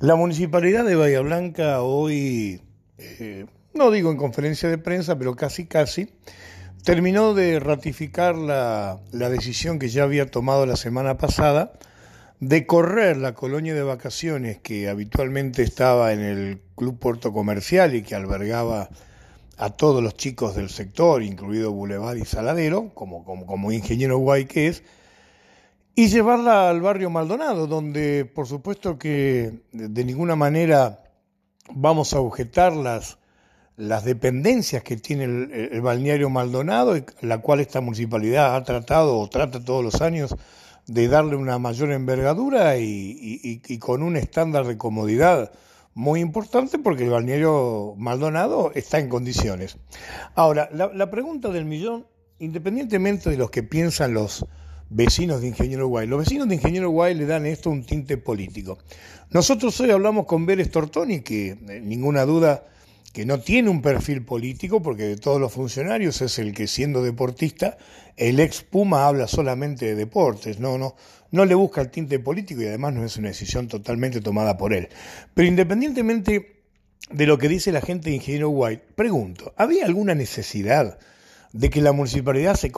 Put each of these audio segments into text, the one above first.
La municipalidad de Bahía Blanca hoy, eh, no digo en conferencia de prensa, pero casi casi, terminó de ratificar la, decisión que ya había tomado la semana pasada de correr la colonia de vacaciones que habitualmente estaba en el Club Puerto Comercial y que albergaba a todos los chicos del sector, incluido Boulevard y Saladero, como, como, como ingeniero guay que es, y llevarla al barrio Maldonado, donde por supuesto que de ninguna manera vamos a objetar las, las dependencias que tiene el, balneario Maldonado, la cual esta municipalidad ha tratado o trata todos los años de darle una mayor envergadura y, con un estándar de comodidad muy importante porque el balneario Maldonado está en condiciones. Ahora, la pregunta del millón, independientemente de los que piensan los vecinos de Ingeniero Guay. Los vecinos de Ingeniero Guay le dan esto un tinte político. Nosotros hoy hablamos con Vélez Tortoni, que eh, ninguna duda que no tiene un perfil político, porque de todos los funcionarios es el que siendo deportista, el ex Puma habla solamente de deportes, no, no, no le busca el tinte político y además no es una decisión totalmente tomada por él. Pero independientemente de lo que dice la gente de Ingeniero Guay, pregunto, ¿había alguna necesidad de que la municipalidad se,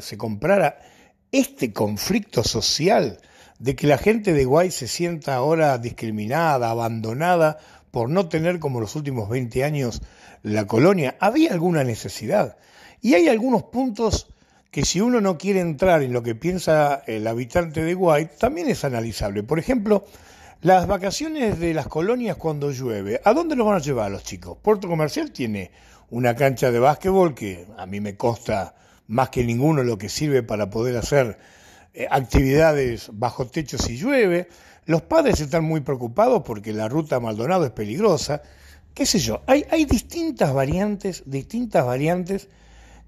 se comprara este conflicto social de que la gente de Guay se sienta ahora discriminada, abandonada por no tener como los últimos 20 años la colonia, había alguna necesidad. Y hay algunos puntos que si uno no quiere entrar en lo que piensa el habitante de Guay, también es analizable. Por ejemplo, las vacaciones de las colonias cuando llueve, ¿a dónde los van a llevar los chicos? Puerto Comercial tiene una cancha de básquetbol que a mí me consta más que ninguno lo que sirve para poder hacer eh, actividades bajo techo si llueve. Los padres están muy preocupados porque la ruta Maldonado es peligrosa. ¿Qué sé yo? Hay, distintas variantes, distintas variantes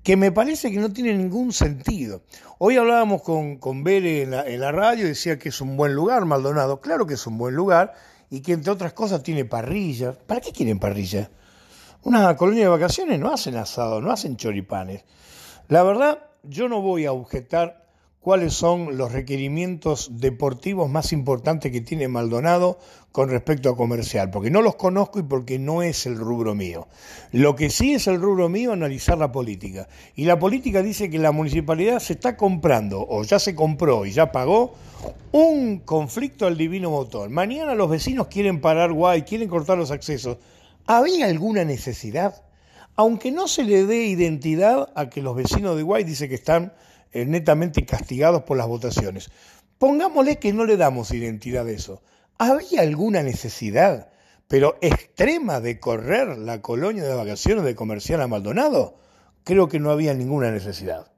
que me parece que no tienen ningún sentido. Hoy hablábamos con, con Bere en la, en la radio y decía que es un buen lugar, Maldonado. Claro que es un buen lugar y que entre otras cosas tiene parrillas. ¿Para qué quieren parrillas? Una colonia de vacaciones no hacen asado, no hacen choripanes. La verdad, yo no voy a objetar cuáles son los requerimientos deportivos más importantes que tiene Maldonado con respecto a comercial, porque no los conozco y porque no es el rubro mío. Lo que sí es el rubro mío analizar la política. Y la política dice que la municipalidad se está comprando, o ya se compró y ya pagó, un conflicto al divino motor. Mañana los vecinos quieren parar guay, quieren cortar los accesos. ¿Había alguna necesidad? Aunque no se le dé identidad a que los vecinos de Guay dicen que están eh, netamente castigados por las votaciones. Pongámosle que no le damos identidad a eso. ¿Había alguna necesidad, pero extrema, de correr la colonia de vacaciones de Comercial a Maldonado? Creo que no había ninguna necesidad.